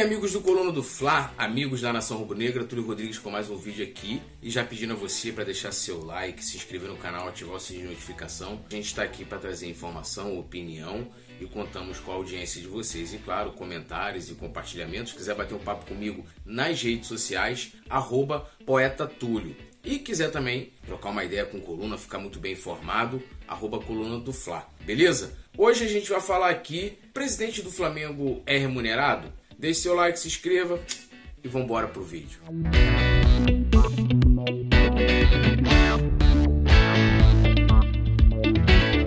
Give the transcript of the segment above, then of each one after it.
bem, amigos do Coluna do Fla, amigos da Nação Rubro-Negra, Túlio Rodrigues com mais um vídeo aqui e já pedindo a você para deixar seu like, se inscrever no canal, ativar o sininho de notificação. A gente está aqui para trazer informação, opinião e contamos com a audiência de vocês. E claro, comentários e compartilhamentos. Se quiser bater um papo comigo nas redes sociais, arroba Poeta Túlio. E quiser também trocar uma ideia com Coluna, ficar muito bem informado, arroba Coluna do Fla. Beleza? Hoje a gente vai falar aqui, presidente do Flamengo é remunerado? Deixe seu like, se inscreva e vamos embora pro vídeo.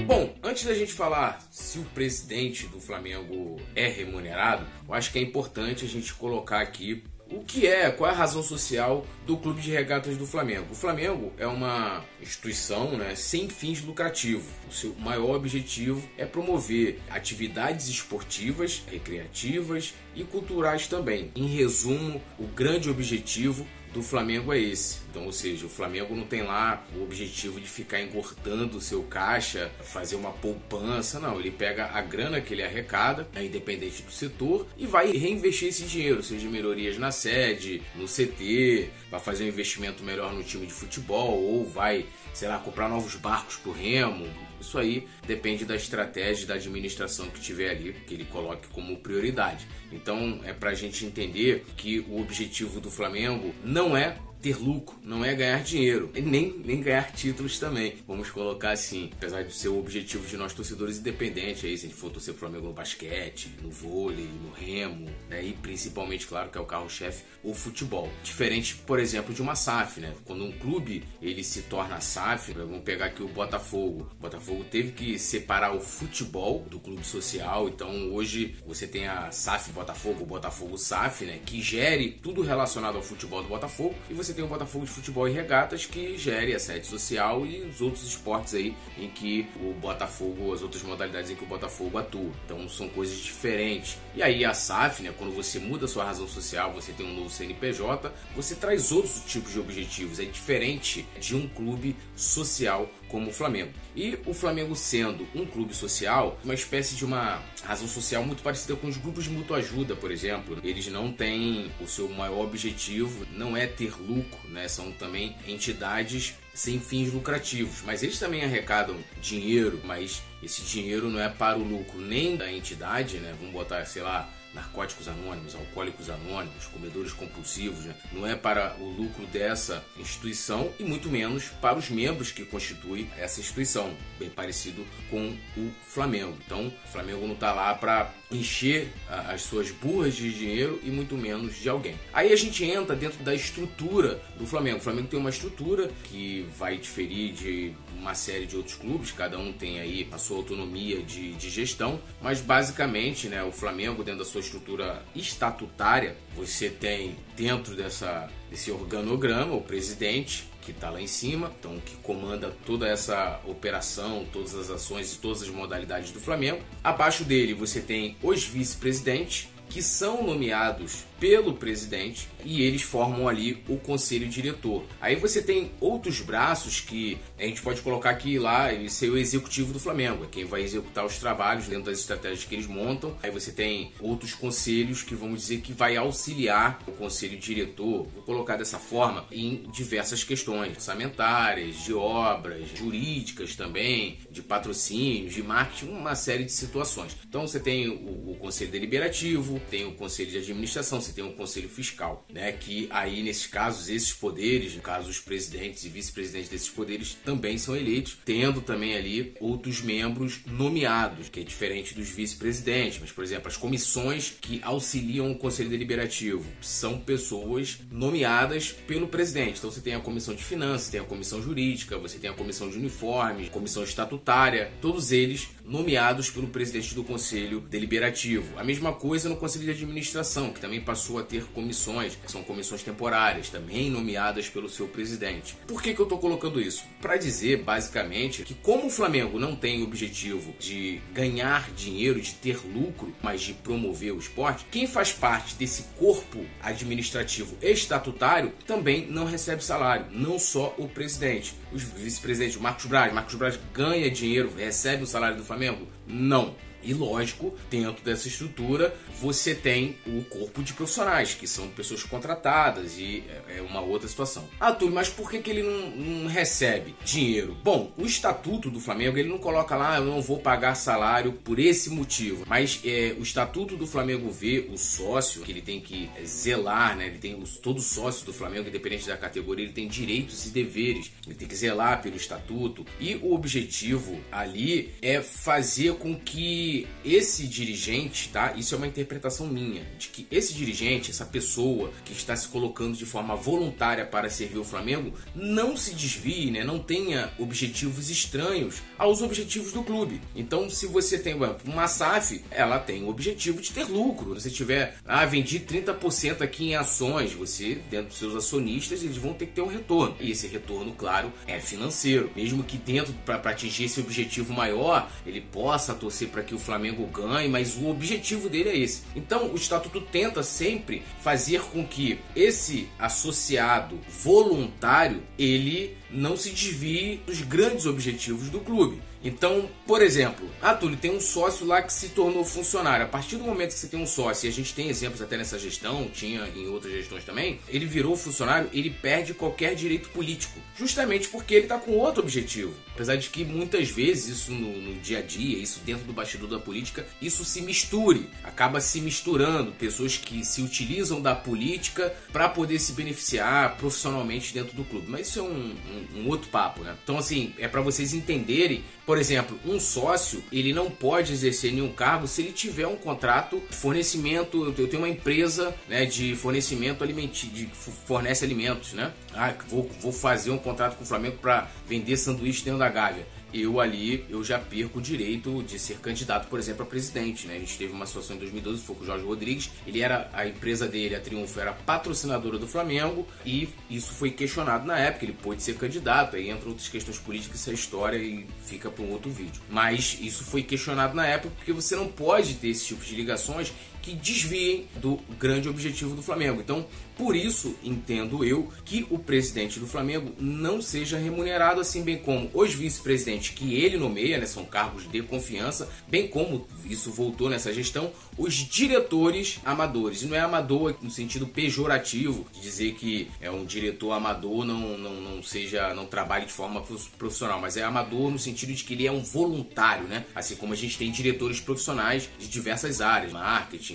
Bom, antes da gente falar se o presidente do Flamengo é remunerado, eu acho que é importante a gente colocar aqui o que é, qual é a razão social do Clube de Regatas do Flamengo? O Flamengo é uma instituição né, sem fins lucrativos. O seu maior objetivo é promover atividades esportivas, recreativas e culturais também. Em resumo, o grande objetivo do Flamengo é esse. Então, ou seja, o Flamengo não tem lá o objetivo de ficar engordando o seu caixa, fazer uma poupança, não. Ele pega a grana que ele arrecada, é independente do setor, e vai reinvestir esse dinheiro, seja melhorias na sede, no CT, vai fazer um investimento melhor no time de futebol, ou vai, sei lá, comprar novos barcos pro Remo. Isso aí depende da estratégia da administração que tiver ali, que ele coloque como prioridade. Então é para a gente entender que o objetivo do Flamengo não é ter lucro, não é ganhar dinheiro, nem, nem ganhar títulos também. Vamos colocar assim, apesar de ser o objetivo de nós torcedores independentes, aí, se a gente for torcer pro Flamengo no basquete, no vôlei, no remo, né, e principalmente, claro, que é o carro-chefe, o futebol. Diferente, por exemplo, de uma SAF, né? Quando um clube ele se torna SAF, vamos pegar aqui o Botafogo. O Botafogo teve que separar o futebol do clube social, então hoje você tem a SAF Botafogo, o Botafogo SAF, né? Que gere tudo relacionado ao futebol do Botafogo, e você tem o Botafogo de Futebol e Regatas que gere a sede social e os outros esportes aí em que o Botafogo, as outras modalidades em que o Botafogo atua. Então são coisas diferentes. E aí a SAF, né, quando você muda sua razão social, você tem um novo CNPJ, você traz outros tipos de objetivos. É diferente de um clube social como o Flamengo. E o Flamengo sendo um clube social, uma espécie de uma razão social muito parecida com os grupos de mutua ajuda, por exemplo. Eles não têm o seu maior objetivo, não é ter lucro, né? São também entidades sem fins lucrativos, mas eles também arrecadam dinheiro, mas esse dinheiro não é para o lucro nem da entidade, né? Vamos botar, sei lá, narcóticos anônimos, alcoólicos anônimos, comedores compulsivos, né? não é para o lucro dessa instituição e muito menos para os membros que constituem essa instituição, bem parecido com o Flamengo. Então, o Flamengo não está lá para encher as suas burras de dinheiro e muito menos de alguém. Aí a gente entra dentro da estrutura do Flamengo. O Flamengo tem uma estrutura que vai diferir de uma série de outros clubes, cada um tem aí a sua autonomia de, de gestão, mas basicamente, né, o Flamengo dentro da sua estrutura estatutária, você tem dentro dessa, desse organograma o presidente, que está lá em cima, então que comanda toda essa operação, todas as ações e todas as modalidades do Flamengo. Abaixo dele você tem os vice-presidentes, que são nomeados pelo presidente e eles formam ali o conselho diretor. Aí você tem outros braços que a gente pode colocar aqui lá e ser o executivo do Flamengo, é quem vai executar os trabalhos dentro das estratégias que eles montam. Aí você tem outros conselhos que vamos dizer que vai auxiliar o conselho diretor, vou colocar dessa forma, em diversas questões orçamentárias, de obras, jurídicas também, de patrocínios, de marketing, uma série de situações. Então você tem o, o conselho deliberativo, tem o conselho de administração, você tem um conselho fiscal, né? Que aí, nesses casos, esses poderes, no caso, os presidentes e vice-presidentes desses poderes, também são eleitos, tendo também ali outros membros nomeados, que é diferente dos vice-presidentes. Mas, por exemplo, as comissões que auxiliam o conselho deliberativo são pessoas nomeadas pelo presidente. Então, você tem a comissão de finanças, tem a comissão jurídica, você tem a comissão de uniformes, comissão estatutária, todos eles nomeados pelo presidente do conselho deliberativo. A mesma coisa no conselho de administração, que também passou passou a ter comissões, que são comissões temporárias, também nomeadas pelo seu presidente. Por que, que eu estou colocando isso? Para dizer, basicamente, que como o Flamengo não tem o objetivo de ganhar dinheiro, de ter lucro, mas de promover o esporte, quem faz parte desse corpo administrativo estatutário também não recebe salário, não só o presidente. Os vice-presidentes, Marcos Braz, Marcos Braz ganha dinheiro, recebe o salário do Flamengo? Não E lógico, dentro dessa estrutura, você tem o corpo de profissionais, que são pessoas contratadas e é, é uma outra situação. Ah, Túlio, mas por que, que ele não, não, recebe dinheiro? Bom, o estatuto do Flamengo ele não coloca lá, eu não vou pagar salário por esse motivo. Mas é, o estatuto do Flamengo vê o sócio, que ele tem que zelar, né? Ele tem os, todo sócio do Flamengo, independente da categoria, ele tem direitos e deveres. Ele tem que zelar pelo estatuto. E o objetivo ali é fazer com que esse dirigente, tá? Isso é uma interpretação minha, de que esse dirigente, essa pessoa que está se colocando de forma voluntária para servir o Flamengo, não se desvie, né? Não tenha objetivos estranhos aos objetivos do clube. Então, se você tem uma SAF, ela tem o objetivo de ter lucro. Se você tiver, ah, vendi 30% aqui em ações, você, dentro dos seus acionistas, eles vão ter que ter um retorno. E esse retorno, claro, é financeiro. Mesmo que dentro, para atingir esse objetivo maior, ele possa torcer para que o Flamengo ganhe, mas o objetivo dele é esse. Então, o estatuto tenta sempre fazer com que esse associado voluntário ele não se desvie dos grandes objetivos do clube. Então, por exemplo, ah, Túlio, tem um sócio lá que se tornou funcionário. A partir do momento que você tem um sócio, e a gente tem exemplos até nessa gestão, tinha em outras gestões também, ele virou funcionário, ele perde qualquer direito político. Justamente porque ele está com outro objetivo. Apesar de que muitas vezes isso no, no, dia a dia, isso dentro do bastidor da política, isso se misture, acaba se misturando. Pessoas que se utilizam da política para poder se beneficiar profissionalmente dentro do clube. Mas isso é um, um, um outro papo, né? Então, assim, é para vocês entenderem por exemplo, um sócio, ele não pode exercer nenhum cargo se ele tiver um contrato de fornecimento, eu tenho uma empresa né, de fornecimento alimentício, de fornece alimentos, né? Ah, vou, vou fazer um contrato com o Flamengo para vender sanduíche dentro da Gávea eu ali eu já perco o direito de ser candidato, por exemplo, a presidente. Né? A gente teve uma situação em 2012, foi com o Jorge Rodrigues. Ele era a empresa dele, a Triunfo, era patrocinadora do Flamengo e isso foi questionado na época. Ele pôde ser candidato. Aí entram outras questões políticas, essa história e fica para um outro vídeo. Mas isso foi questionado na época porque você não pode ter esse tipo de ligações que desviem do grande objetivo do Flamengo. Então, por isso, entendo eu que o presidente do Flamengo não seja remunerado assim, bem como os vice-presidentes que ele nomeia, né, são cargos de confiança, bem como isso voltou nessa gestão, os diretores amadores. E não é amador no sentido pejorativo, de dizer que é um diretor amador não, não, não seja, não trabalhe de forma profissional, mas é amador no sentido de que ele é um voluntário, né? Assim como a gente tem diretores profissionais de diversas áreas,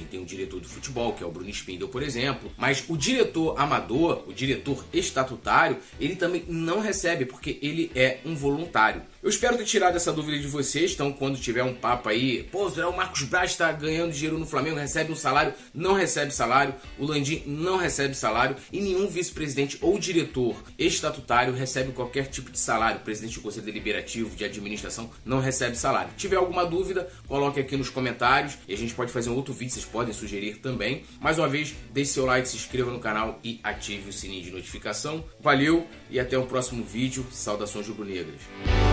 tem o diretor do futebol, que é o Bruno Spindel, por exemplo, mas o diretor amador, o diretor estatutário, ele também não recebe porque ele é um voluntário. Eu espero ter tirado essa dúvida de vocês. Então, quando tiver um papo aí, pô, o Marcos Braz está ganhando dinheiro no Flamengo, recebe um salário, não recebe salário, o Landim não recebe salário e nenhum vice-presidente ou diretor estatutário recebe qualquer tipo de salário. Presidente do Conselho Deliberativo, de administração, não recebe salário. Se tiver alguma dúvida, coloque aqui nos comentários e a gente pode fazer um outro vídeo, vocês podem sugerir também. Mais uma vez, deixe seu like, se inscreva no canal e ative o sininho de notificação. Valeu e até o próximo vídeo. Saudações rubro-negras.